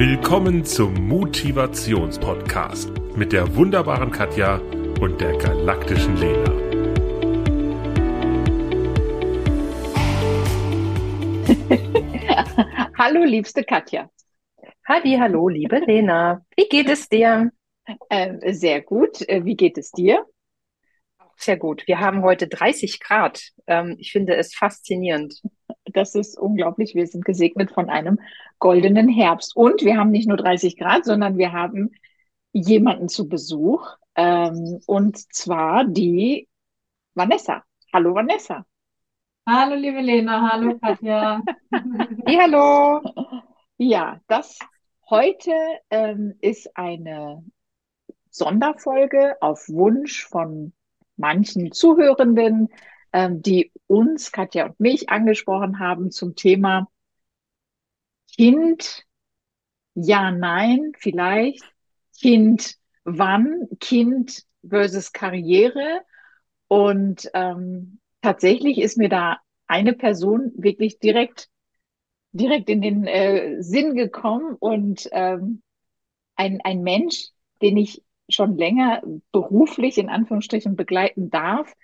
Willkommen zum Motivationspodcast mit der wunderbaren Katja und der galaktischen Lena. hallo, liebste Katja. Hadi, hallo, liebe Lena. Wie geht es dir? Äh, sehr gut. Äh, wie geht es dir? Sehr gut. Wir haben heute 30 Grad. Ähm, ich finde es faszinierend. Das ist unglaublich. Wir sind gesegnet von einem goldenen Herbst. Und wir haben nicht nur 30 Grad, sondern wir haben jemanden zu Besuch. Ähm, und zwar die Vanessa. Hallo Vanessa. Hallo liebe Lena, hallo Katja. hey, hallo. Ja, das heute ähm, ist eine Sonderfolge auf Wunsch von manchen Zuhörenden, ähm, die uns, Katja und mich, angesprochen haben zum Thema Kind, ja, nein, vielleicht, Kind, wann, Kind versus Karriere. Und ähm, tatsächlich ist mir da eine Person wirklich direkt, direkt in den äh, Sinn gekommen und ähm, ein, ein Mensch, den ich schon länger beruflich in Anführungsstrichen begleiten darf.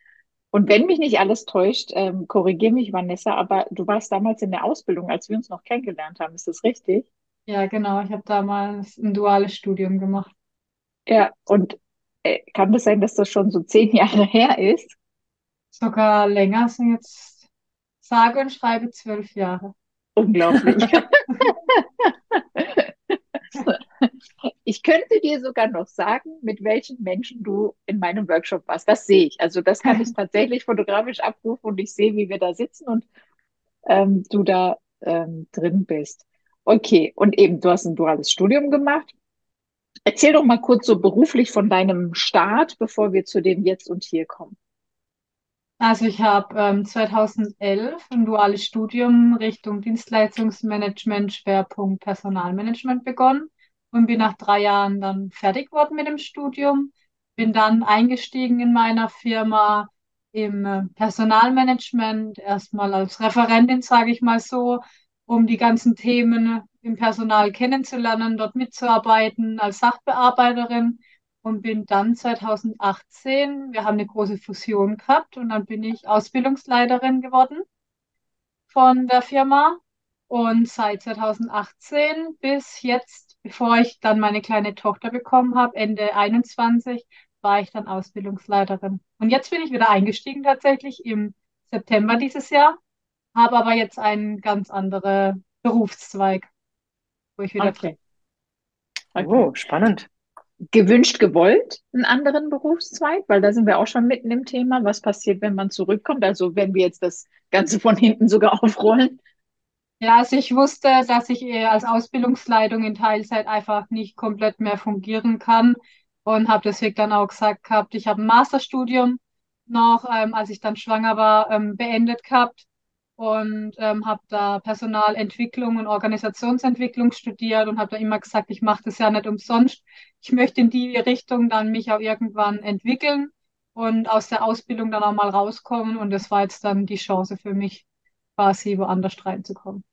Und wenn mich nicht alles täuscht, ähm, korrigier mich, Vanessa, aber du warst damals in der Ausbildung, als wir uns noch kennengelernt haben. Ist das richtig? Ja, genau. Ich habe damals ein duales Studium gemacht. Ja, und äh, kann das sein, dass das schon so zehn Jahre her ist? Sogar länger sind jetzt sage und schreibe zwölf Jahre. Unglaublich. Ich könnte dir sogar noch sagen, mit welchen Menschen du in meinem Workshop warst. Das sehe ich. Also das kann ich tatsächlich fotografisch abrufen und ich sehe, wie wir da sitzen und ähm, du da ähm, drin bist. Okay, und eben, du hast ein duales Studium gemacht. Erzähl doch mal kurz so beruflich von deinem Start, bevor wir zu dem Jetzt und Hier kommen. Also ich habe ähm, 2011 ein duales Studium Richtung Dienstleistungsmanagement, Schwerpunkt Personalmanagement begonnen und bin nach drei Jahren dann fertig geworden mit dem Studium. Bin dann eingestiegen in meiner Firma im äh, Personalmanagement, erstmal als Referentin, sage ich mal so, um die ganzen Themen im Personal kennenzulernen, dort mitzuarbeiten als Sachbearbeiterin und bin dann 2018, wir haben eine große Fusion gehabt und dann bin ich Ausbildungsleiterin geworden von der Firma und seit 2018 bis jetzt bevor ich dann meine kleine Tochter bekommen habe, Ende 21, war ich dann Ausbildungsleiterin. Und jetzt bin ich wieder eingestiegen tatsächlich im September dieses Jahr, habe aber jetzt einen ganz anderen Berufszweig, wo ich wieder okay. okay. Oh, spannend. Gewünscht, gewollt, einen anderen Berufszweig, weil da sind wir auch schon mitten im Thema. Was passiert, wenn man zurückkommt? Also wenn wir jetzt das Ganze von hinten sogar aufrollen, ja, also ich wusste, dass ich als Ausbildungsleitung in Teilzeit einfach nicht komplett mehr fungieren kann und habe deswegen dann auch gesagt gehabt, ich habe ein Masterstudium noch, ähm, als ich dann schwanger war, ähm, beendet gehabt und ähm, habe da Personalentwicklung und Organisationsentwicklung studiert und habe da immer gesagt, ich mache das ja nicht umsonst. Ich möchte in die Richtung dann mich auch irgendwann entwickeln und aus der Ausbildung dann auch mal rauskommen und das war jetzt dann die Chance für mich quasi woanders reinzukommen.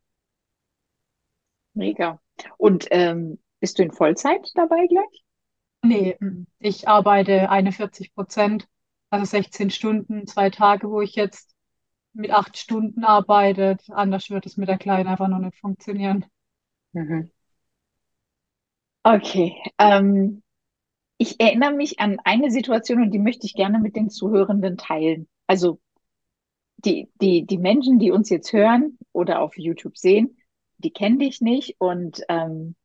Mega. Und ähm, bist du in Vollzeit dabei gleich? Nee, ich arbeite 41 Prozent, also 16 Stunden, zwei Tage, wo ich jetzt mit acht Stunden arbeite. Anders wird es mit der Kleinen einfach noch nicht funktionieren. Mhm. Okay. Ähm, ich erinnere mich an eine Situation und die möchte ich gerne mit den Zuhörenden teilen. Also die, die, die Menschen, die uns jetzt hören oder auf YouTube sehen, die kennen dich nicht. Und ähm,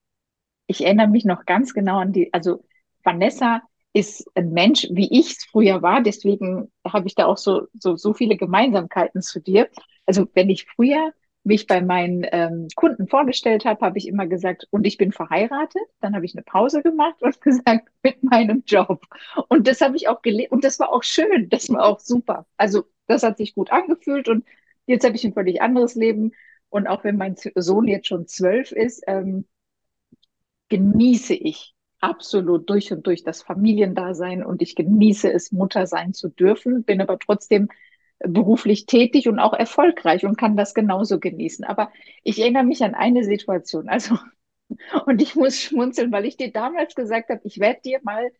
ich erinnere mich noch ganz genau an die, also Vanessa ist ein Mensch, wie ich es früher war. Deswegen habe ich da auch so, so, so viele Gemeinsamkeiten zu dir. Also wenn ich früher mich bei meinen ähm, Kunden vorgestellt habe, habe ich immer gesagt, und ich bin verheiratet. Dann habe ich eine Pause gemacht und gesagt, mit meinem Job. Und das habe ich auch gelebt. Und das war auch schön. Das war auch super. Also das hat sich gut angefühlt. Und jetzt habe ich ein völlig anderes Leben. Und auch wenn mein Sohn jetzt schon zwölf ist, ähm, genieße ich absolut durch und durch das Familiendasein und ich genieße es, Mutter sein zu dürfen, bin aber trotzdem beruflich tätig und auch erfolgreich und kann das genauso genießen. Aber ich erinnere mich an eine Situation. Also Und ich muss schmunzeln, weil ich dir damals gesagt habe, ich werde dir mal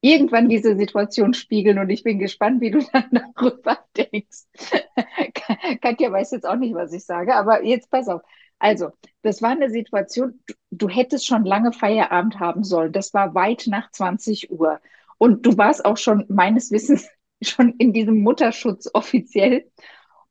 irgendwann diese Situation spiegeln und ich bin gespannt, wie du dann darüber denkst. Katja weiß jetzt auch nicht, was ich sage, aber jetzt pass auf. Also, das war eine Situation, du, du hättest schon lange Feierabend haben sollen. Das war weit nach 20 Uhr. Und du warst auch schon meines Wissens schon in diesem Mutterschutz offiziell.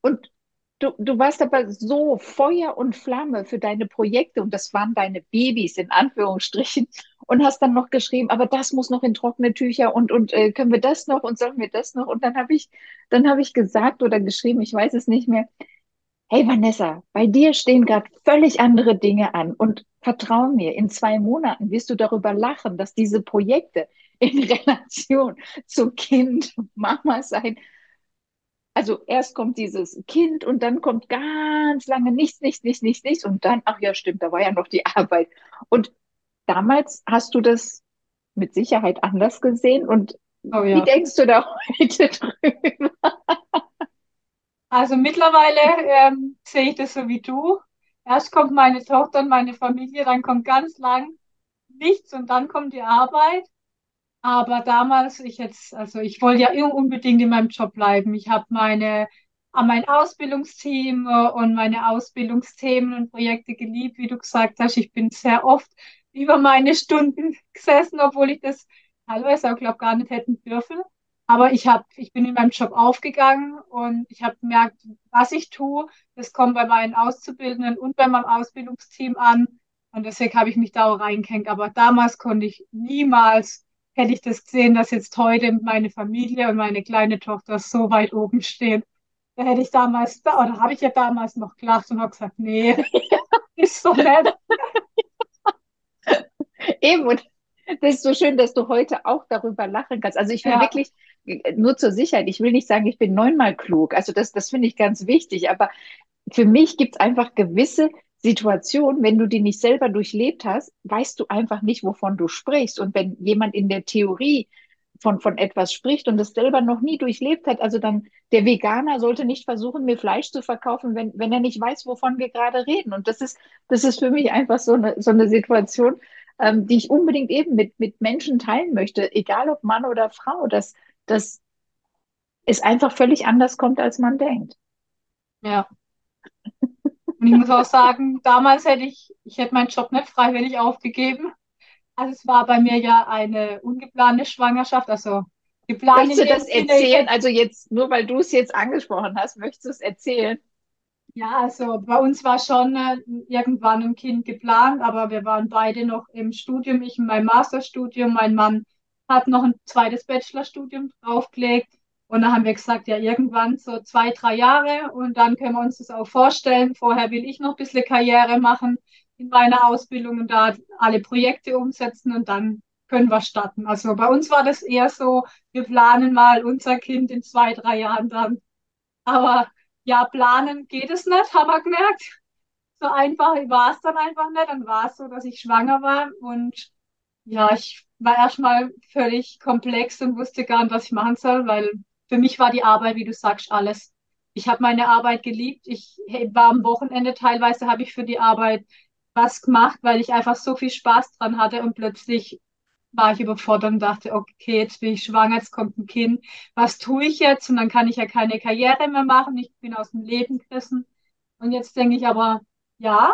Und du, du warst aber so Feuer und Flamme für deine Projekte und das waren deine Babys in Anführungsstrichen und hast dann noch geschrieben, aber das muss noch in trockene Tücher und, und äh, können wir das noch und sollen wir das noch? Und dann habe ich, dann habe ich gesagt oder geschrieben, ich weiß es nicht mehr, hey Vanessa, bei dir stehen gerade völlig andere Dinge an und vertrau mir, in zwei Monaten wirst du darüber lachen, dass diese Projekte in Relation zu Kind, Mama sein, also erst kommt dieses Kind und dann kommt ganz lange nichts, nichts, nichts, nichts, nichts und dann, ach ja, stimmt, da war ja noch die Arbeit. Und damals hast du das mit Sicherheit anders gesehen und Oh wie ja. denkst du da heute drüber? Also mittlerweile ähm, sehe ich das so wie du. Erst kommt meine Tochter und meine Familie, dann kommt ganz lang nichts und dann kommt die Arbeit. Aber damals, ich jetzt, also ich wollte ja unbedingt in meinem Job bleiben. Ich habe meine, an mein Ausbildungsteam äh, und meine Ausbildungsthemen und Projekte geliebt, wie du gesagt hast. Ich bin sehr oft über meine Stunden gesessen, obwohl ich das teilweise auch, glaube gar nicht hätten dürfen. Aber ich hab, ich bin in meinem Job aufgegangen und ich habe gemerkt, was ich tue, das kommt bei meinen Auszubildenden und bei meinem Ausbildungsteam an. Und deswegen habe ich mich da auch reingehängt. Aber damals konnte ich niemals, hätte ich das gesehen, dass jetzt heute meine Familie und meine kleine Tochter so weit oben stehen. Da hätte ich damals, da, oder habe ich ja damals noch gelacht und habe gesagt, nee, ist so nett. Eben, und das ist so schön, dass du heute auch darüber lachen kannst. Also ich will Ja, wirklich, nur zur Sicherheit, ich will nicht sagen, ich bin neunmal klug. Also das, das finde ich ganz wichtig. Aber für mich gibt es einfach gewisse Situationen, wenn du die nicht selber durchlebt hast, weißt du einfach nicht, wovon du sprichst. Und wenn jemand in der Theorie von, von etwas spricht und es selber noch nie durchlebt hat, also dann der Veganer sollte nicht versuchen, mir Fleisch zu verkaufen, wenn, wenn er nicht weiß, wovon wir gerade reden. Und das ist, das ist für mich einfach so eine, so eine Situation, ähm, die ich unbedingt eben mit, mit Menschen teilen möchte, egal ob Mann oder Frau, dass, dass es einfach völlig anders kommt, als man denkt. ja. Und ich muss auch sagen, damals hätte ich, ich hätte meinen Job nicht freiwillig aufgegeben. Also es war bei mir ja eine ungeplante Schwangerschaft, also geplant Möchtest du das Sinne, erzählen? Also jetzt, nur weil du es jetzt angesprochen hast, möchtest du es erzählen? ja, also bei uns war schon äh, irgendwann ein Kind geplant, aber wir waren beide noch im Studium, ich in meinem Masterstudium, mein Mann hat noch ein zweites Bachelorstudium draufgelegt und dann haben wir gesagt, ja, irgendwann so zwei, drei Jahre und dann können wir uns das auch vorstellen. Vorher will ich noch ein bisschen Karriere machen in meiner Ausbildung und da alle Projekte umsetzen und dann können wir starten. Also bei uns war das eher so, wir planen mal unser Kind in zwei, drei Jahren dann. Aber ja, planen geht es nicht, haben wir gemerkt. So einfach war es dann einfach nicht. Dann war es so, dass ich schwanger war und ja, ich war erstmal völlig komplex und wusste gar nicht, was ich machen soll, weil für mich war die Arbeit, wie du sagst, alles. Ich habe meine Arbeit geliebt. Ich war am Wochenende teilweise, habe ich für die Arbeit was gemacht, weil ich einfach so viel Spaß dran hatte und plötzlich war ich überfordert und dachte, okay, jetzt bin ich schwanger, jetzt kommt ein Kind. Was tue ich jetzt? Und dann kann ich ja keine Karriere mehr machen. Ich bin aus dem Leben gerissen. Und jetzt denke ich aber, ja,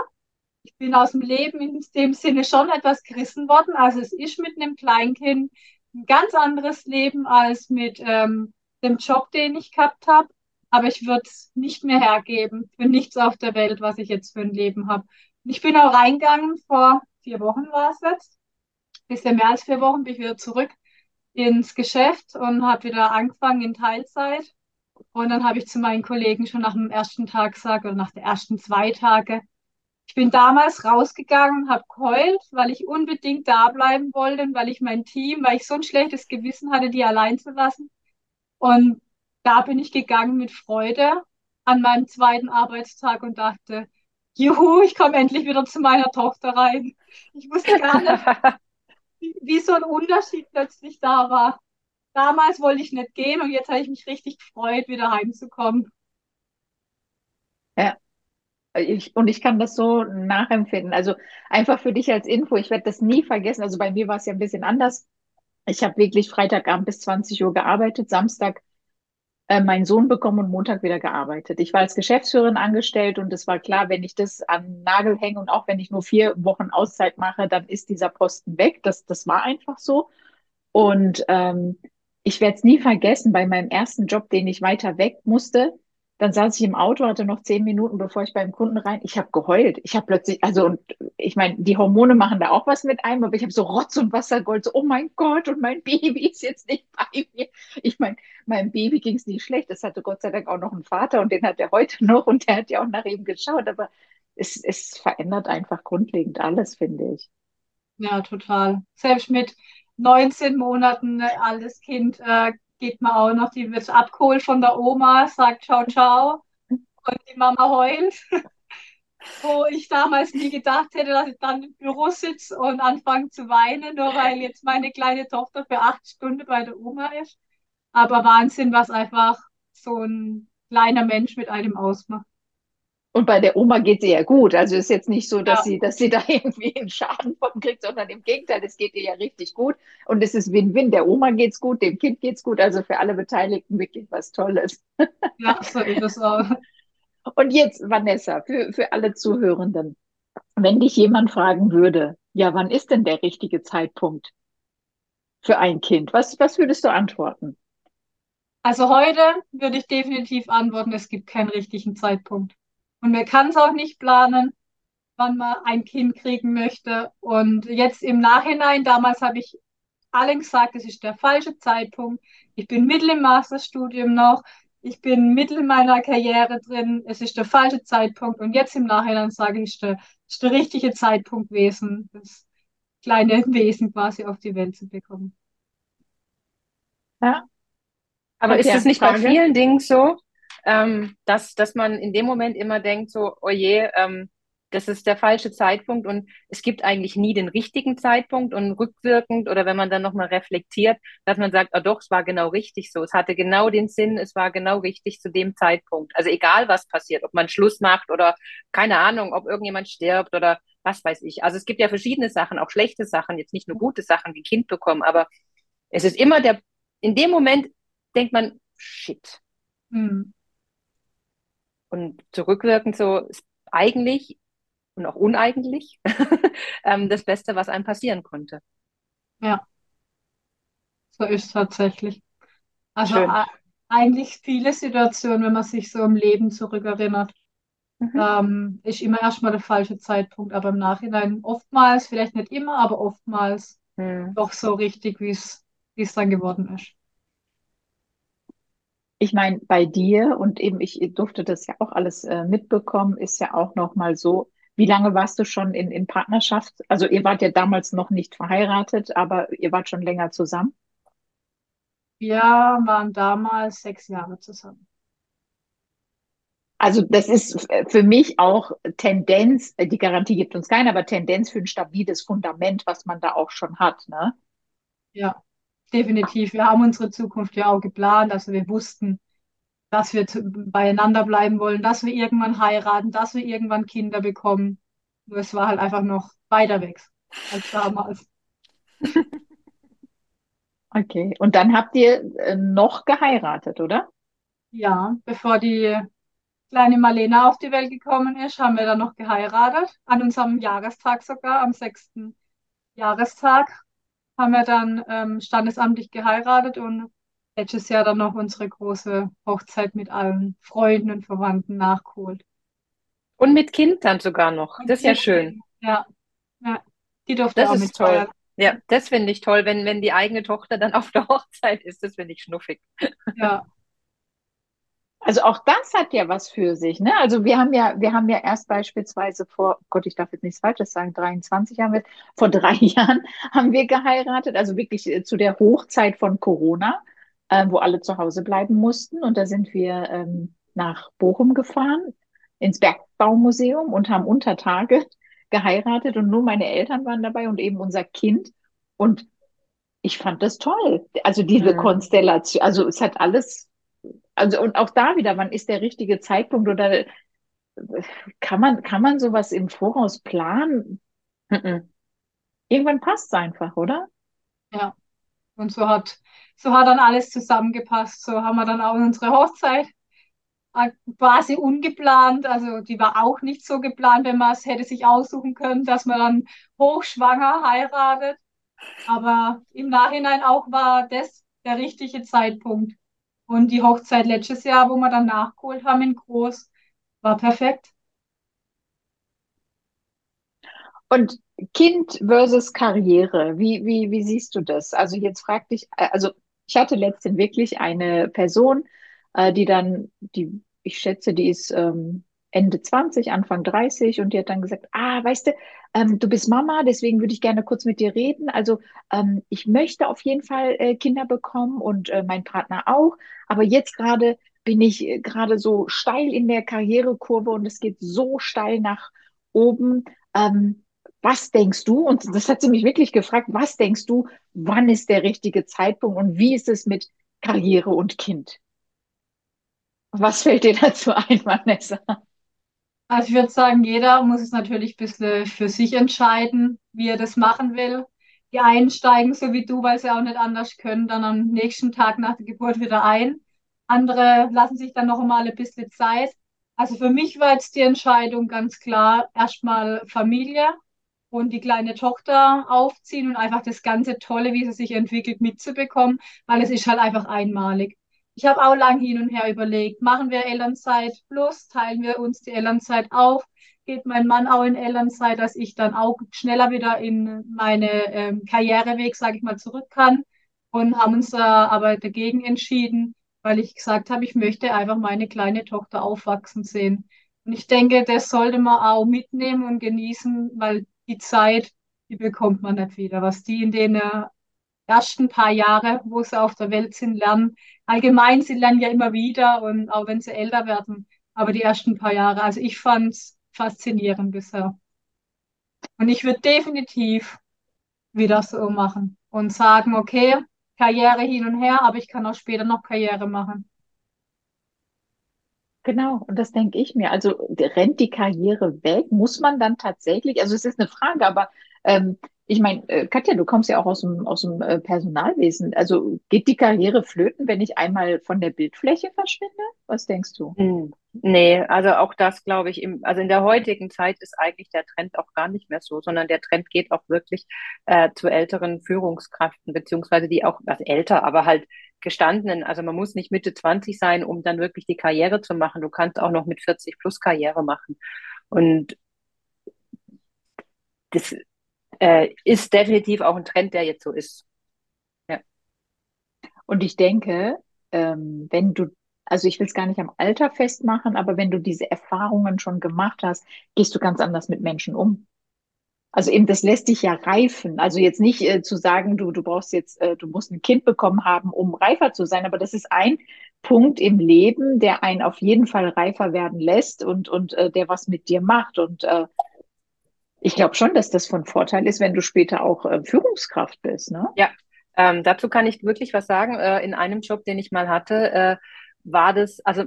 ich bin aus dem Leben in dem Sinne schon etwas gerissen worden. Also es ist mit einem Kleinkind ein ganz anderes Leben als mit ähm, dem Job, den ich gehabt habe. Aber ich würde es nicht mehr hergeben für nichts auf der Welt, was ich jetzt für ein Leben habe. Ich bin auch reingegangen, vor vier Wochen war es jetzt, bisschen mehr als vier Wochen bin ich wieder zurück ins Geschäft und habe wieder angefangen in Teilzeit. Und dann habe ich zu meinen Kollegen schon nach dem ersten Tag gesagt, oder nach den ersten zwei Tage, ich bin damals rausgegangen, habe geheult, weil ich unbedingt da bleiben wollte und weil ich mein Team, weil ich so ein schlechtes Gewissen hatte, die allein zu lassen. Und da bin ich gegangen mit Freude an meinem zweiten Arbeitstag und dachte, juhu, ich komme endlich wieder zu meiner Tochter rein. Ich wusste gar nicht, wie, so ein Unterschied plötzlich da war. Damals wollte ich nicht gehen und jetzt habe ich mich richtig gefreut, wieder heimzukommen. Ja, Ich, und ich kann das so nachempfinden. Also einfach für dich als Info, ich werde das nie vergessen. Also bei mir war es ja ein bisschen anders. Ich habe wirklich Freitagabend bis 20 Uhr gearbeitet, Samstag äh, meinen Sohn bekommen und Montag wieder gearbeitet. Ich war als Geschäftsführerin angestellt und es war klar, wenn ich das an Nagel hänge und auch wenn ich nur vier Wochen Auszeit mache, dann ist dieser Posten weg. Das, das war einfach so. Und ähm, ich werde es nie vergessen, bei meinem ersten Job, den ich weiter weg musste, dann saß ich im Auto, hatte noch zehn Minuten, bevor ich beim Kunden rein. Ich habe geheult. Ich habe plötzlich, also und ich meine, die Hormone machen da auch was mit einem, aber ich habe so Rotz und Wassergold, so, oh mein Gott, und mein Baby ist jetzt nicht bei mir. Ich meine, meinem Baby ging es nicht schlecht. Es hatte Gott sei Dank auch noch einen Vater und den hat er heute noch und der hat ja auch nach ihm geschaut. Aber es, es verändert einfach grundlegend alles, finde ich. Ja, total. Selbst mit 19 Monaten altes Kind äh, geht man auch noch, die wird abgeholt von der Oma, sagt ciao, ciao und die Mama heult. Wo ich damals nie gedacht hätte, dass ich dann im Büro sitze und anfange zu weinen, nur weil jetzt meine kleine Tochter für acht Stunden bei der Oma ist. Aber Wahnsinn, was einfach so ein kleiner Mensch mit einem ausmacht. Und bei der Oma geht es ihr ja gut. Also ist jetzt nicht so, dass ja. sie, dass sie da irgendwie einen Schaden von kriegt, sondern im Gegenteil, es geht ihr ja richtig gut. Und es ist Win-Win. Der Oma geht's gut, dem Kind geht's gut. Also für alle Beteiligten wirklich was Tolles. Ja, so ist es auch. Und jetzt, Vanessa, für, für alle Zuhörenden. Wenn dich jemand fragen würde, ja, wann ist denn der richtige Zeitpunkt für ein Kind? Was, was würdest du antworten? Also heute würde ich definitiv antworten, es gibt keinen richtigen Zeitpunkt. Und man kann es auch nicht planen, wann man ein Kind kriegen möchte. Und jetzt im Nachhinein, damals habe ich allen gesagt, es ist der falsche Zeitpunkt. Ich bin mittel im Masterstudium noch. Ich bin mittel in meiner Karriere drin. Es ist der falsche Zeitpunkt. Und jetzt im Nachhinein sage ich, es ist der, ist der richtige Zeitpunkt gewesen, das kleine Wesen quasi auf die Welt zu bekommen. Ja. Aber ist es nicht Frage? bei vielen Dingen so? Ähm, dass, dass man in dem Moment immer denkt, so, oh je, ähm, das ist der falsche Zeitpunkt und es gibt eigentlich nie den richtigen Zeitpunkt und rückwirkend oder wenn man dann nochmal reflektiert, dass man sagt, oh doch, es war genau richtig so, es hatte genau den Sinn, es war genau richtig zu dem Zeitpunkt. Also egal, was passiert, ob man Schluss macht oder keine Ahnung, ob irgendjemand stirbt oder was weiß ich. Also es gibt ja verschiedene Sachen, auch schlechte Sachen, jetzt nicht nur gute Sachen wie Kind bekommen, aber es ist immer der, in dem Moment denkt man, shit. Hm. Und zurückwirkend so ist eigentlich und auch uneigentlich ähm, das Beste, was einem passieren konnte. Ja, so ist es tatsächlich. Also eigentlich viele Situationen, wenn man sich so im Leben zurückerinnert, mhm. ähm, ist immer erstmal der falsche Zeitpunkt, aber im Nachhinein oftmals, vielleicht nicht immer, aber oftmals mhm. doch so richtig, wie es dann geworden ist ich meine, bei dir und eben ich durfte das ja auch alles äh, mitbekommen, ist ja auch noch mal so, wie lange warst du schon in, in Partnerschaft? Also ihr wart ja damals noch nicht verheiratet, aber ihr wart schon länger zusammen? Wir waren damals sechs Jahre zusammen. Also das ist für mich auch Tendenz, die Garantie gibt uns keine, aber Tendenz für ein stabiles Fundament, was man da auch schon hat, ne? Ja, definitiv. Wir haben unsere Zukunft ja auch geplant. Also wir wussten, dass wir beieinander bleiben wollen, dass wir irgendwann heiraten, dass wir irgendwann Kinder bekommen. Nur es war halt einfach noch weiter weg als damals. Okay, und dann habt ihr äh, noch geheiratet, oder? Ja, bevor die kleine Marlena auf die Welt gekommen ist, haben wir dann noch geheiratet. An unserem Jahrestag sogar, am sechsten Jahrestag haben wir dann ähm, standesamtlich geheiratet und letztes Jahr dann noch unsere große Hochzeit mit allen Freunden und Verwandten nachgeholt. Und mit Kind dann sogar noch. Und das ist ja schön. Ja, ja. die durfte das auch ist toll. Feiern. Ja, das finde ich toll, wenn, wenn die eigene Tochter dann auf der Hochzeit ist. Das finde ich schnuffig. Ja, also auch das hat ja was für sich, ne? Also wir haben ja, wir haben ja erst beispielsweise vor, Gott, ich darf jetzt nichts Falsches sagen, 23 haben wir, vor drei Jahren haben wir geheiratet, also wirklich äh, zu der Hochzeit von Corona, äh, wo alle zu Hause bleiben mussten. Und da sind wir ähm, nach Bochum gefahren, ins Bergbaumuseum und haben unter Tage geheiratet und nur meine Eltern waren dabei und eben unser Kind. Und ich fand das toll. Also diese mhm. Konstellation, also es hat alles also und auch da wieder, wann ist der richtige Zeitpunkt oder kann man, kann man sowas im Voraus planen? Irgendwann passt es einfach, oder? Ja. Und so hat, so hat dann alles zusammengepasst. So haben wir dann auch unsere Hochzeit äh, quasi ungeplant. Also die war auch nicht so geplant, wenn man es hätte sich aussuchen können, dass man dann hochschwanger heiratet. Aber im Nachhinein auch war das der richtige Zeitpunkt. Und die Hochzeit letztes Jahr, wo wir dann nachgeholt haben in Groß, war perfekt. Und Kind versus Karriere, wie, wie, wie siehst du das? Also jetzt frag dich, äh, also ich hatte letztens wirklich eine Person, äh, die dann, die, ich schätze, die ist ähm, Ende 20, Anfang 30 und die hat dann gesagt, ah, weißt du, ähm, du bist Mama, deswegen würde ich gerne kurz mit dir reden. Also ähm, ich möchte auf jeden Fall äh, Kinder bekommen und äh, mein Partner auch, aber jetzt gerade bin ich äh, gerade so steil in der Karrierekurve und es geht so steil nach oben. Ähm, was denkst du? Und das hat sie mich wirklich gefragt, was denkst du, wann ist der richtige Zeitpunkt und wie ist es mit Karriere und Kind? Was fällt dir dazu ein, Vanessa? Also ich würde sagen, jeder muss es natürlich ein bisschen für sich entscheiden, wie er das machen will. Die einen steigen so wie du, weil sie auch nicht anders können, dann am nächsten Tag nach der Geburt wieder ein. Andere lassen sich dann noch einmal ein bisschen Zeit. Also für mich war jetzt die Entscheidung ganz klar, erstmal Familie und die kleine Tochter aufziehen und einfach das ganze Tolle, wie sie sich entwickelt, mitzubekommen, weil es ist halt einfach einmalig. Ich habe auch lang hin und her überlegt, machen wir Elternzeit plus, teilen wir uns die Elternzeit auf, geht mein Mann auch in Elternzeit, dass ich dann auch schneller wieder in meine ähm, Karriereweg, sage ich mal, zurück kann und haben uns äh, aber dagegen entschieden, weil ich gesagt habe, ich möchte einfach meine kleine Tochter aufwachsen sehen. Und ich denke, das sollte man auch mitnehmen und genießen, weil die Zeit, die bekommt man nicht wieder. Was die in den ersten paar Jahre, wo sie auf der Welt sind, lernen. Allgemein, sie lernen ja immer wieder und auch wenn sie älter werden, aber die ersten paar Jahre. Also ich fand es faszinierend bisher. Und ich würde definitiv wieder so machen und sagen, okay, Karriere hin und her, aber ich kann auch später noch Karriere machen. Genau, und das denke ich mir. Also rennt die Karriere weg? Muss man dann tatsächlich, also es ist eine Frage, aber ähm, ich meine, äh, Katja, du kommst ja auch aus dem, aus dem äh, Personalwesen. Also geht die Karriere flöten, wenn ich einmal von der Bildfläche verschwinde? Was denkst du? Hm, nee, also auch das glaube ich, im, also in der heutigen Zeit ist eigentlich der Trend auch gar nicht mehr so, sondern der Trend geht auch wirklich äh, zu älteren Führungskräften, beziehungsweise die auch, also älter, aber halt gestandenen. Also man muss nicht Mitte 20 sein, um dann wirklich die Karriere zu machen. Du kannst auch noch mit 40 plus Karriere machen. Und das äh, ist definitiv auch ein Trend, der jetzt so ist. Ja. Und ich denke, ähm, wenn du, also ich will es gar nicht am Alter festmachen, aber wenn du diese Erfahrungen schon gemacht hast, gehst du ganz anders mit Menschen um. Also eben, das lässt dich ja reifen. Also jetzt nicht äh, zu sagen, du, du brauchst jetzt, äh, du musst ein Kind bekommen haben, um reifer zu sein, aber das ist ein Punkt im Leben, der einen auf jeden Fall reifer werden lässt und, und äh, der was mit dir macht. Und äh, ich glaube schon, dass das von Vorteil ist, wenn du später auch äh, Führungskraft bist. Ne? Ja, ähm, dazu kann ich wirklich was sagen. Äh, in einem Job, den ich mal hatte, äh, war das, also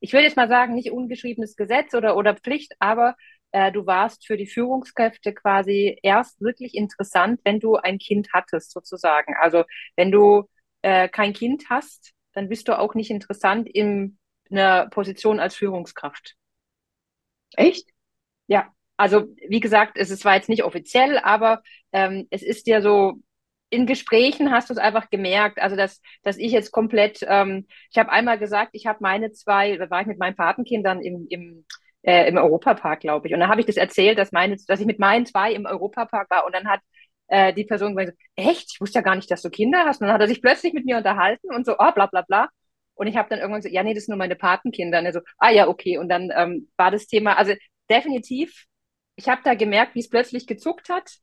ich würde jetzt mal sagen, nicht ungeschriebenes Gesetz oder, oder Pflicht, aber äh, du warst für die Führungskräfte quasi erst wirklich interessant, wenn du ein Kind hattest, sozusagen. Also wenn du äh, kein Kind hast, dann bist du auch nicht interessant in einer Position als Führungskraft. Echt? Ja, also wie gesagt, es ist zwar jetzt nicht offiziell, aber ähm, es ist ja so, in Gesprächen hast du es einfach gemerkt, also dass, dass ich jetzt komplett, ähm, ich habe einmal gesagt, ich habe meine zwei, da war ich mit meinen Patenkindern im, im äh, im Europapark, glaube ich. Und dann habe ich das erzählt, dass, meine, dass ich mit meinen zwei im Europapark war und dann hat äh, die Person gesagt, echt? Ich wusste ja gar nicht, dass du Kinder hast. Und dann hat er sich plötzlich mit mir unterhalten und so, oh, bla bla bla. Und ich habe dann irgendwann so, ja, nee, das sind nur meine Patenkinder. Und er so, ah ja, okay. Und dann ähm, war das Thema, also definitiv, ich habe da gemerkt, wie es plötzlich gezuckt hat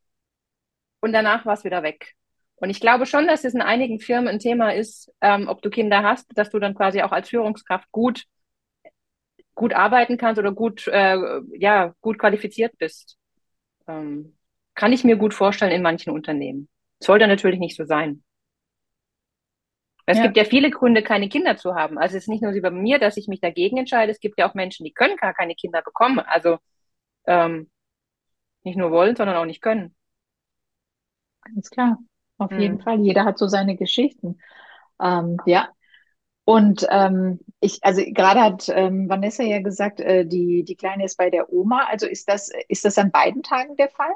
und danach war es wieder weg. Und ich glaube schon, dass es in einigen Firmen ein Thema ist, ähm, ob du Kinder hast, dass du dann quasi auch als Führungskraft gut gut arbeiten kannst oder gut, äh, ja, gut qualifiziert bist. Ähm, kann ich mir gut vorstellen in manchen Unternehmen. Sollte natürlich nicht so sein. Es ja. gibt ja viele Gründe, keine Kinder zu haben. Also es ist nicht nur bei mir, dass ich mich dagegen entscheide. Es gibt ja auch Menschen, die können gar keine Kinder bekommen. Also ähm, nicht nur wollen, sondern auch nicht können. Ganz klar. Auf mhm. jeden Fall. Jeder hat so seine Geschichten. Ähm, ja. Und ähm, ich, also gerade hat ähm, Vanessa ja gesagt, äh, die, die Kleine ist bei der Oma. Also ist das, ist das an beiden Tagen der Fall?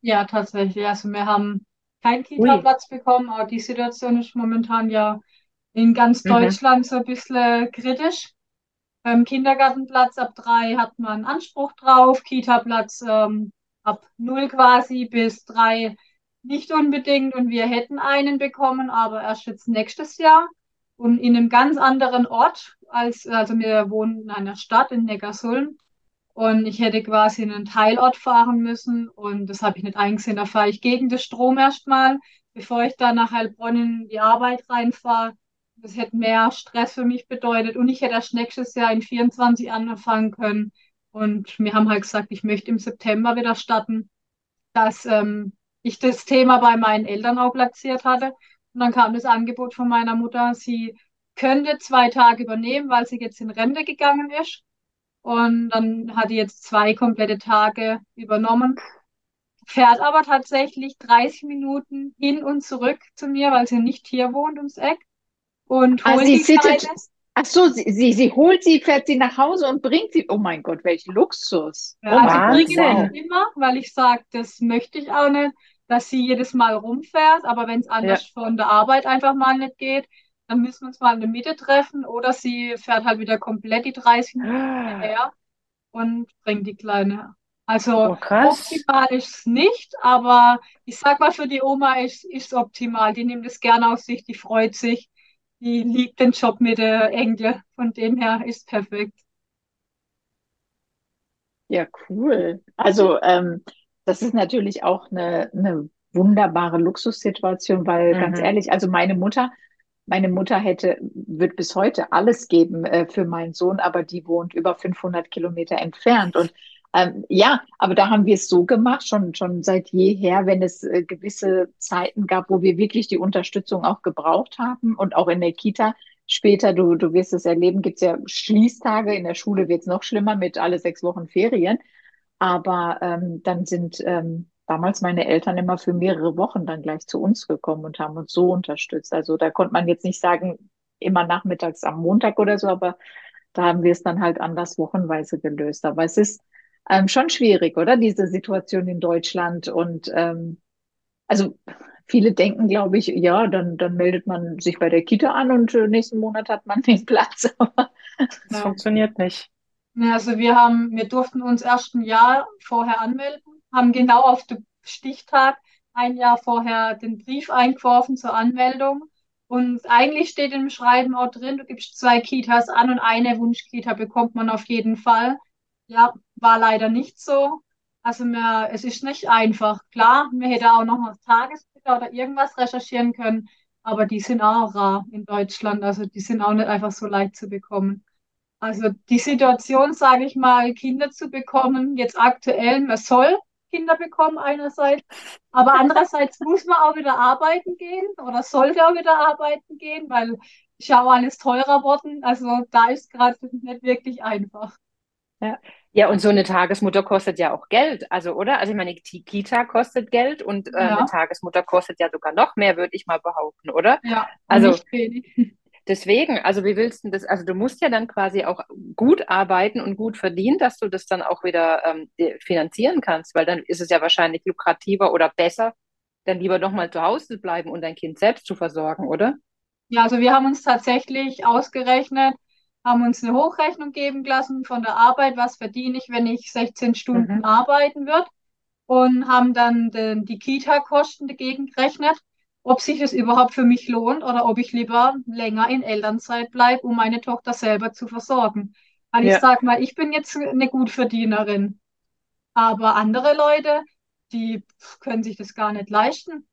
Ja, tatsächlich. Also wir haben keinen Kita-Platz bekommen, aber die Situation ist momentan ja in ganz mhm. Deutschland so ein bisschen kritisch. Beim Kindergartenplatz ab drei hat man Anspruch drauf, Kita-Platz ähm, ab null quasi bis drei nicht unbedingt und wir hätten einen bekommen, aber erst jetzt nächstes Jahr und in einem ganz anderen Ort als, also wir wohnen in einer Stadt in Neckarsulm und ich hätte quasi in einen Teilort fahren müssen und das habe ich nicht eingesehen. Da fahre ich gegen den Strom erstmal, bevor ich dann nach Heilbronn in die Arbeit reinfahre. Das hätte mehr Stress für mich bedeutet und ich hätte erst nächstes Jahr in 24 anfangen können. Und wir haben halt gesagt, ich möchte im September wieder starten, dass ähm, ich das Thema bei meinen Eltern auch platziert hatte. Und dann kam das Angebot von meiner Mutter, sie könnte zwei Tage übernehmen, weil sie jetzt in Rente gegangen ist. Und dann hat die jetzt zwei komplette Tage übernommen. Fährt aber tatsächlich 30 Minuten hin und zurück zu mir, weil sie nicht hier wohnt ums Eck. Und ah, holt also sie sittet, Ach so, sie, sie, sie holt sie, fährt sie nach Hause und bringt sie. Oh mein Gott, welch Luxus. Ja, oh, also ich bringe sie immer, weil ich sage, das möchte ich auch nicht, dass sie jedes Mal rumfährt. Aber wenn es anders ja. von der Arbeit einfach mal nicht geht, dann müssen wir uns mal in der Mitte treffen oder sie fährt halt wieder komplett die 30 Minuten her und bringt die Kleine. Also oh, optimal ist es nicht, aber ich sag mal, für die Oma ist es optimal. Die nimmt es gerne auf sich, die freut sich die liebt den Job mit der Engle. Von dem her ist perfekt. Ja, cool. Also ähm, das ist natürlich auch eine, eine wunderbare Luxussituation, weil mhm. ganz ehrlich, also meine Mutter, meine Mutter hätte, wird bis heute alles geben äh, für meinen Sohn, aber die wohnt über 500 Kilometer entfernt und ähm, ja, aber da haben wir es so gemacht, schon, schon seit jeher, wenn es äh, gewisse Zeiten gab, wo wir wirklich die Unterstützung auch gebraucht haben und auch in der Kita. Später, du, du wirst es erleben, gibt es ja Schließtage. In der Schule wird es noch schlimmer mit alle sechs Wochen Ferien. Aber ähm, dann sind ähm, damals meine Eltern immer für mehrere Wochen dann gleich zu uns gekommen und haben uns so unterstützt. Also da konnte man jetzt nicht sagen, immer nachmittags am Montag oder so, aber da haben wir es dann halt anders wochenweise gelöst. Aber es ist, ähm, schon schwierig, oder? Diese Situation in Deutschland. Und ähm, also viele denken, glaube ich, ja, dann, dann meldet man sich bei der Kita an und äh, nächsten Monat hat man den Platz. das ja. funktioniert nicht. Ja, also wir haben, wir durften uns erst ein Jahr vorher anmelden, haben genau auf den Stichtag ein Jahr vorher den Brief eingeworfen zur Anmeldung. Und eigentlich steht im Schreiben auch drin, du gibst zwei Kitas an und eine Wunschkita bekommt man auf jeden Fall. Ja, war leider nicht so. Also mir, es ist nicht einfach. Klar, mir hätte auch noch was Tagesbilder oder irgendwas recherchieren können, aber die sind auch rar in Deutschland. Also die sind auch nicht einfach so leicht zu bekommen. Also die Situation, sage ich mal, Kinder zu bekommen, jetzt aktuell, man soll Kinder bekommen einerseits, aber andererseits muss man auch wieder arbeiten gehen oder sollte auch wieder arbeiten gehen, weil ist auch alles teurer worden. Also da ist gerade nicht wirklich einfach. Ja. Ja, und so eine Tagesmutter kostet ja auch Geld, also oder? Also ich meine, die Kita kostet Geld und äh, ja. eine Tagesmutter kostet ja sogar noch mehr, würde ich mal behaupten, oder? Ja, also deswegen, also wie willst du das? Also du musst ja dann quasi auch gut arbeiten und gut verdienen, dass du das dann auch wieder ähm, finanzieren kannst, weil dann ist es ja wahrscheinlich lukrativer oder besser, dann lieber noch mal zu Hause zu bleiben und dein Kind selbst zu versorgen, oder? Ja, also wir haben uns tatsächlich ausgerechnet, haben uns eine Hochrechnung geben lassen von der Arbeit, was verdiene ich, wenn ich 16 Stunden mhm. arbeiten würde und haben dann den, die Kita-Kosten dagegen gerechnet, ob sich es überhaupt für mich lohnt oder ob ich lieber länger in Elternzeit bleibe, um meine Tochter selber zu versorgen. Weil ja. ich sage mal, ich bin jetzt eine Gutverdienerin, aber andere Leute, die können sich das gar nicht leisten.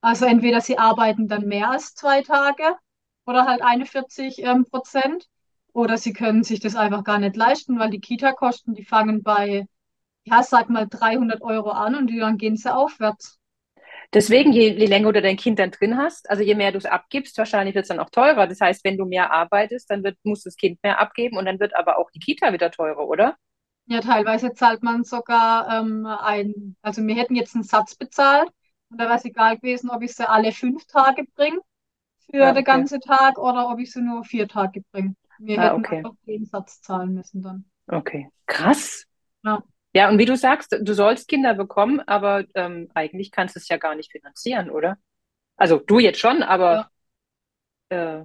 Also entweder sie arbeiten dann mehr als zwei Tage oder halt 41 ähm, Prozent oder sie können sich das einfach gar nicht leisten, weil die Kita-Kosten, die fangen bei, ja, sag mal 300 Euro an und dann gehen sie aufwärts. Deswegen, je, je, länger du dein Kind dann drin hast, also je mehr du es abgibst, wahrscheinlich wird es dann auch teurer. Das heißt, wenn du mehr arbeitest, dann wird, muss das Kind mehr abgeben und dann wird aber auch die Kita wieder teurer, oder? Ja, teilweise zahlt man sogar ähm, ein, also wir hätten jetzt einen Satz bezahlt und da wäre es egal gewesen, ob ich sie alle fünf Tage bringe für ja, okay. den ganzen Tag oder ob ich sie nur vier Tage bringe. Wir ah, hätten okay. einfach den Satz zahlen müssen dann. Okay, krass. Ja. Ja, und wie du sagst, du sollst Kinder bekommen, aber ähm, eigentlich kannst du es ja gar nicht finanzieren, oder? Also du jetzt schon, aber ja. äh,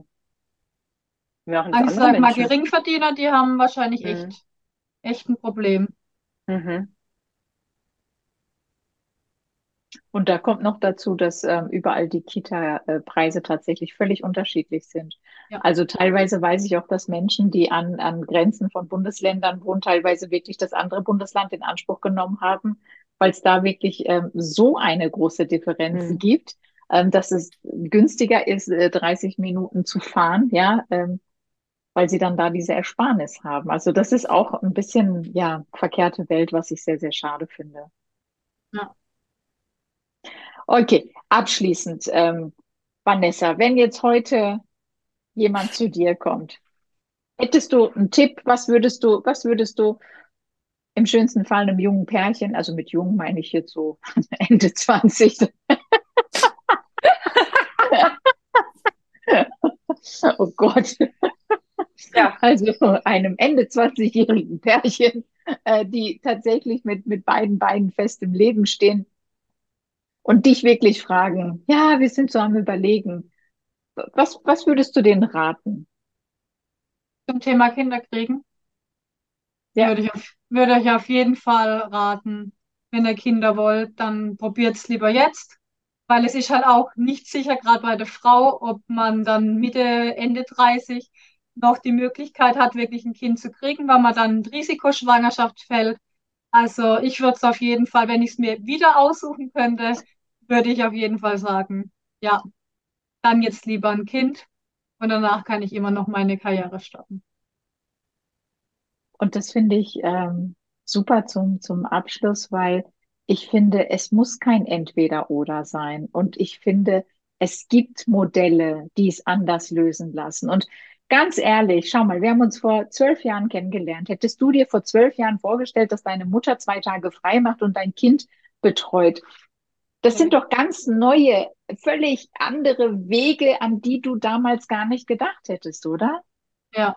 wir machen also sag mal, Geringverdiener, die haben wahrscheinlich mhm. echt, echt ein Problem. Mhm. Und da kommt noch dazu, dass ähm, überall die Kita-Preise tatsächlich völlig unterschiedlich sind. Ja. Also teilweise weiß ich auch, dass Menschen, die an, an Grenzen von Bundesländern wohnen, teilweise wirklich das andere Bundesland in Anspruch genommen haben, weil es da wirklich ähm, so eine große Differenz mhm. gibt, ähm, dass es günstiger ist, äh, 30 Minuten zu fahren, ja, ähm, weil sie dann da diese Ersparnis haben. Also das ist auch ein bisschen, ja, verkehrte Welt, was ich sehr, sehr schade finde. Ja. Okay, abschließend, ähm, Vanessa, wenn jetzt heute jemand zu dir kommt, hättest du einen Tipp, was würdest du, was würdest du im schönsten Fall einem jungen Pärchen, also mit jung meine ich jetzt so Ende 20. oh Gott. Ja. Also einem Ende 20-jährigen Pärchen, äh, die tatsächlich mit, mit beiden Beinen fest im Leben stehen, und dich wirklich fragen, ja, wir sind so am Überlegen. Was, was würdest du denen raten? Zum Thema Kinderkriegen? Ja. Würde ich, auf, würde ich auf jeden Fall raten, wenn ihr Kinder wollt, dann probiert es lieber jetzt, weil es ist halt auch nicht sicher, gerade bei der Frau, ob man dann Mitte, Ende 30 noch die Möglichkeit hat, wirklich ein Kind zu kriegen, weil man dann in Risikoschwangerschaft fällt. Also ich würde es auf jeden Fall, wenn ich es mir wieder aussuchen könnte, würde ich auf jeden Fall sagen, ja, dann jetzt lieber ein Kind und danach kann ich immer noch meine Karriere starten. Und das finde ich ähm, super zum, zum Abschluss, weil ich finde, es muss kein Entweder-Oder sein. Und ich finde, es gibt Modelle, die es anders lösen lassen. Und ganz ehrlich, schau mal, wir haben uns vor zwölf Jahren kennengelernt. Hättest du dir vor zwölf Jahren vorgestellt, dass deine Mutter zwei Tage frei macht und dein Kind betreut? Das sind doch ganz neue, völlig andere Wege, an die du damals gar nicht gedacht hättest, oder? Ja,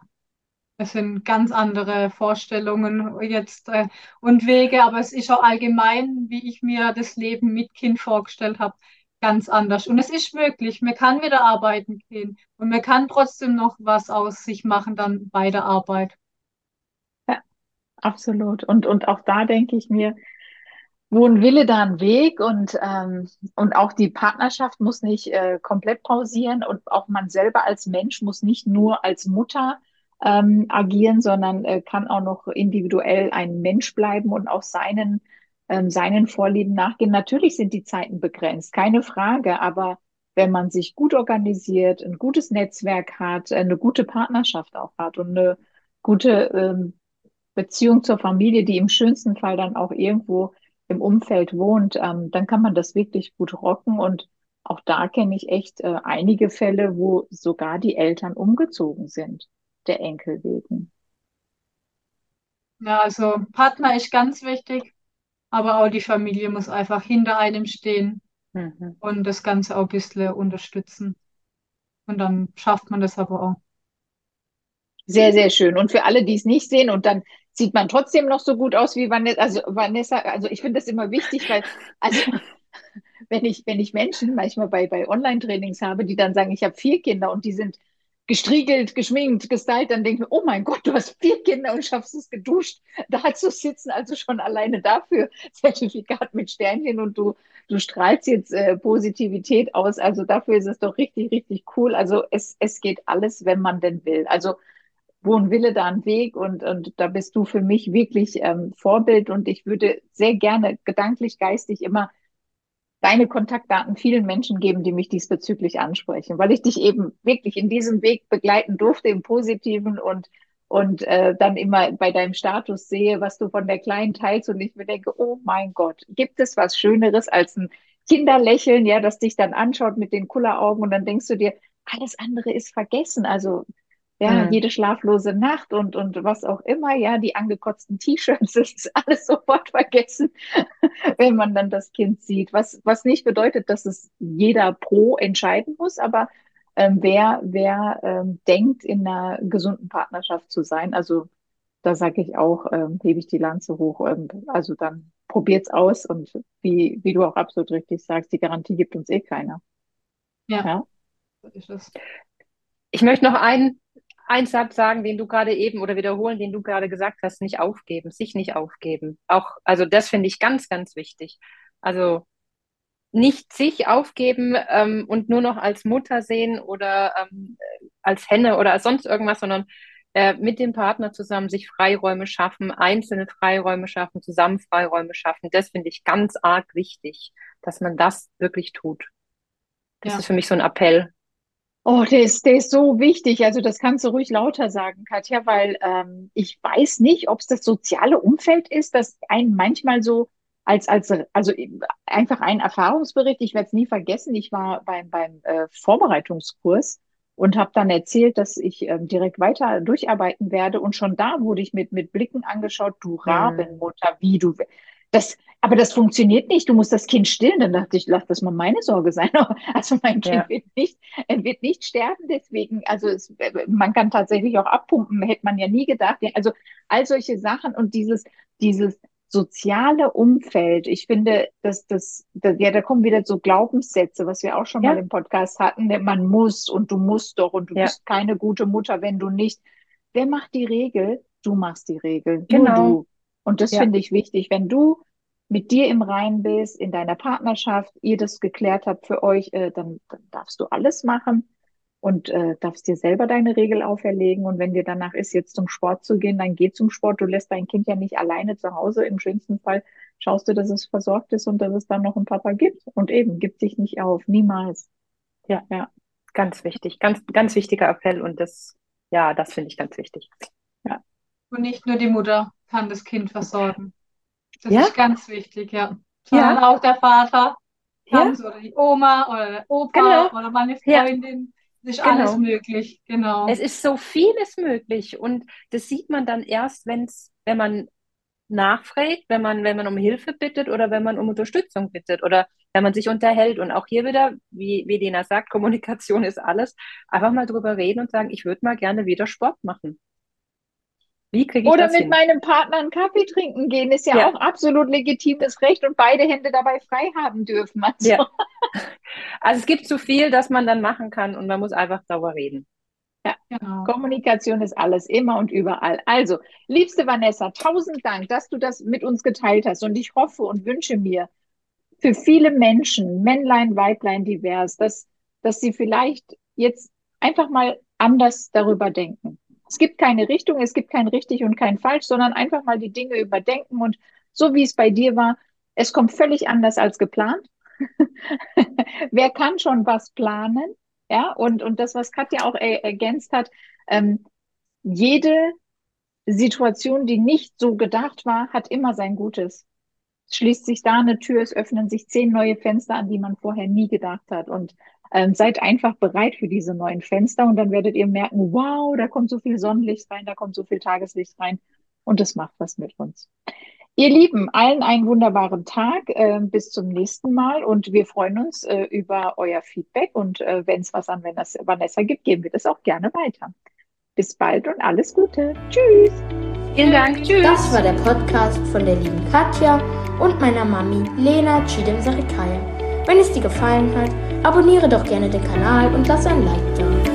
es sind ganz andere Vorstellungen jetzt äh, und Wege, aber es ist auch allgemein, wie ich mir das Leben mit Kind vorgestellt habe, ganz anders. Und es ist möglich, man kann wieder arbeiten gehen und man kann trotzdem noch was aus sich machen dann bei der Arbeit. Ja, absolut. Und, und auch da denke ich mir, wo ein Wille, da ein Weg und, ähm, und auch die Partnerschaft muss nicht äh, komplett pausieren und auch man selber als Mensch muss nicht nur als Mutter ähm, agieren, sondern äh, kann auch noch individuell ein Mensch bleiben und auch seinen, ähm, seinen Vorlieben nachgehen. Natürlich sind die Zeiten begrenzt, keine Frage, aber wenn man sich gut organisiert, ein gutes Netzwerk hat, eine gute Partnerschaft auch hat und eine gute ähm, Beziehung zur Familie, die im schönsten Fall dann auch irgendwo im Umfeld wohnt, ähm, dann kann man das wirklich gut rocken. Und auch da kenne ich echt äh, einige Fälle, wo sogar die Eltern umgezogen sind, der Enkel wegen. Ja, also Partner ist ganz wichtig, aber auch die Familie muss einfach hinter einem stehen mhm. und das Ganze auch ein bisschen unterstützen. Und dann schafft man das aber auch. Sehr, sehr schön. Und für alle, die es nicht sehen und dann sieht man trotzdem noch so gut aus wie Vanessa. Also Vanessa, also ich finde das immer wichtig, weil, also wenn ich, wenn ich Menschen manchmal bei, bei Online-Trainings habe, die dann sagen, ich habe vier Kinder und die sind gestriegelt, geschminkt, gestylt, dann denke ich mir, oh mein Gott, du hast vier Kinder und schaffst es geduscht, da zu sitzen, also schon alleine dafür Zertifikat mit Sternchen und du, du strahlst jetzt äh, Positivität aus, also dafür ist es doch richtig, richtig cool. Also es, es geht alles, wenn man denn will. Also wo ein Wille, da ein Weg und, und da bist du für mich wirklich ähm, Vorbild und ich würde sehr gerne gedanklich, geistig immer deine Kontaktdaten vielen Menschen geben, die mich diesbezüglich ansprechen, weil ich dich eben wirklich in diesem Weg begleiten durfte im Positiven und und äh, dann immer bei deinem Status sehe, was du von der Kleinen teilst und ich mir denke, oh mein Gott, gibt es was Schöneres als ein Kinderlächeln, ja, das dich dann anschaut mit den Kulleraugen und dann denkst du dir, alles andere ist vergessen. Also ja, mhm. jede schlaflose Nacht und, und was auch immer, ja, die angekotzten T-Shirts, das ist alles sofort vergessen, wenn man dann das Kind sieht. Was, was nicht bedeutet, dass es jeder pro entscheiden muss, aber ähm, wer, wer ähm, denkt, in einer gesunden Partnerschaft zu sein, also da sage ich auch, ähm, hebe ich die Lanze hoch. Ähm, also dann probiert's aus und wie, wie du auch absolut richtig sagst, die Garantie gibt uns eh keiner. Ja. ja? Ich möchte noch einen, einen Satz sagen, den du gerade eben oder wiederholen, den du gerade gesagt hast, nicht aufgeben, sich nicht aufgeben. Auch, also das finde ich ganz, ganz wichtig. Also nicht sich aufgeben ähm, und nur noch als Mutter sehen oder ähm, als Henne oder als sonst irgendwas, sondern äh, mit dem Partner zusammen sich Freiräume schaffen, einzelne Freiräume schaffen, zusammen Freiräume schaffen. Das finde ich ganz arg wichtig, dass man das wirklich tut. Das ja. ist für mich so ein Appell. Oh, der ist, der ist so wichtig. Also das kannst du ruhig lauter sagen, Katja, weil ähm, ich weiß nicht, ob es das soziale Umfeld ist, das einen manchmal so als, als also einfach ein Erfahrungsbericht. Ich werde es nie vergessen. Ich war beim, beim äh, Vorbereitungskurs und habe dann erzählt, dass ich ähm, direkt weiter durcharbeiten werde. Und schon da wurde ich mit, mit Blicken angeschaut, du. Rabenmutter, wie du. Das, aber das funktioniert nicht. Du musst das Kind stillen. Dann dachte ich, lass das mal meine Sorge sein. Also mein Kind ja. wird nicht, wird nicht sterben. Deswegen, also es, man kann tatsächlich auch abpumpen. Hätte man ja nie gedacht. Also all solche Sachen und dieses, dieses soziale Umfeld, ich finde, dass das, das, ja, da kommen wieder so Glaubenssätze, was wir auch schon ja. mal im Podcast hatten, ne, man muss und du musst doch und du ja. bist keine gute Mutter, wenn du nicht. Wer macht die Regel? Du machst die Regel. Genau. Du. Und das ja. finde ich wichtig. Wenn du mit dir im Reinen bist, in deiner Partnerschaft, ihr das geklärt habt für euch, äh, dann, dann darfst du alles machen und äh, darfst dir selber deine Regel auferlegen. Und wenn dir danach ist, jetzt zum Sport zu gehen, dann geh zum Sport. Du lässt dein Kind ja nicht alleine zu Hause. Im schönsten Fall schaust du, dass es versorgt ist und dass es dann noch einen Papa gibt. Und eben, gib dich nicht auf, niemals. Ja, ja, ganz wichtig, ganz, ganz wichtiger Appell. Und das, ja, das finde ich ganz wichtig. Und nicht nur die Mutter kann das Kind versorgen. Das ja? ist ganz wichtig, ja. Sondern ja. auch der Vater, ja. oder die Oma oder der Opa genau. oder meine Freundin. Ist genau. alles möglich, genau. Es ist so vieles möglich und das sieht man dann erst, wenn's, wenn man nachfragt, wenn man, wenn man um Hilfe bittet oder wenn man um Unterstützung bittet oder wenn man sich unterhält. Und auch hier wieder, wie, wie Lena sagt, Kommunikation ist alles. Einfach mal drüber reden und sagen, ich würde mal gerne wieder Sport machen. Wie kriege ich Oder das mit hin? meinem Partner einen Kaffee trinken gehen, ist ja, ja, auch absolut legitimes Recht und beide Hände dabei frei haben dürfen. Also. Ja. also es gibt zu viel, dass man dann machen kann und man muss einfach darüber reden. Ja, genau. Kommunikation ist alles, immer und überall. Also, liebste Vanessa, tausend Dank, dass du das mit uns geteilt hast und ich hoffe und wünsche mir für viele Menschen, Männlein, Weiblein, divers, dass, dass sie vielleicht jetzt einfach mal anders darüber denken es gibt keine Richtung, es gibt kein richtig und kein falsch, sondern einfach mal die Dinge überdenken und so wie es bei dir war, es kommt völlig anders als geplant. Wer kann schon was planen? Ja, und, und das, was Katja auch er, ergänzt hat, ähm, jede Situation, die nicht so gedacht war, hat immer sein Gutes. Schließt sich da eine Tür, es öffnen sich zehn neue Fenster, an die man vorher nie gedacht hat. Und ähm, seid einfach bereit für diese neuen Fenster und dann werdet ihr merken, wow, da kommt so viel Sonnenlicht rein, da kommt so viel Tageslicht rein und das macht was mit uns. Ihr Lieben, allen einen wunderbaren Tag. Äh, bis zum nächsten Mal und wir freuen uns äh, über euer Feedback und äh, wenn es was an Vanessa gibt, geben wir das auch gerne weiter. Bis bald und alles Gute. Tschüss. Vielen Dank. Tschüss. Das war der Podcast von der lieben Katja und meiner Mami Lena Chidem Sarikaya. Wenn es dir gefallen hat, abonniere doch gerne den Kanal und lass ein Like da.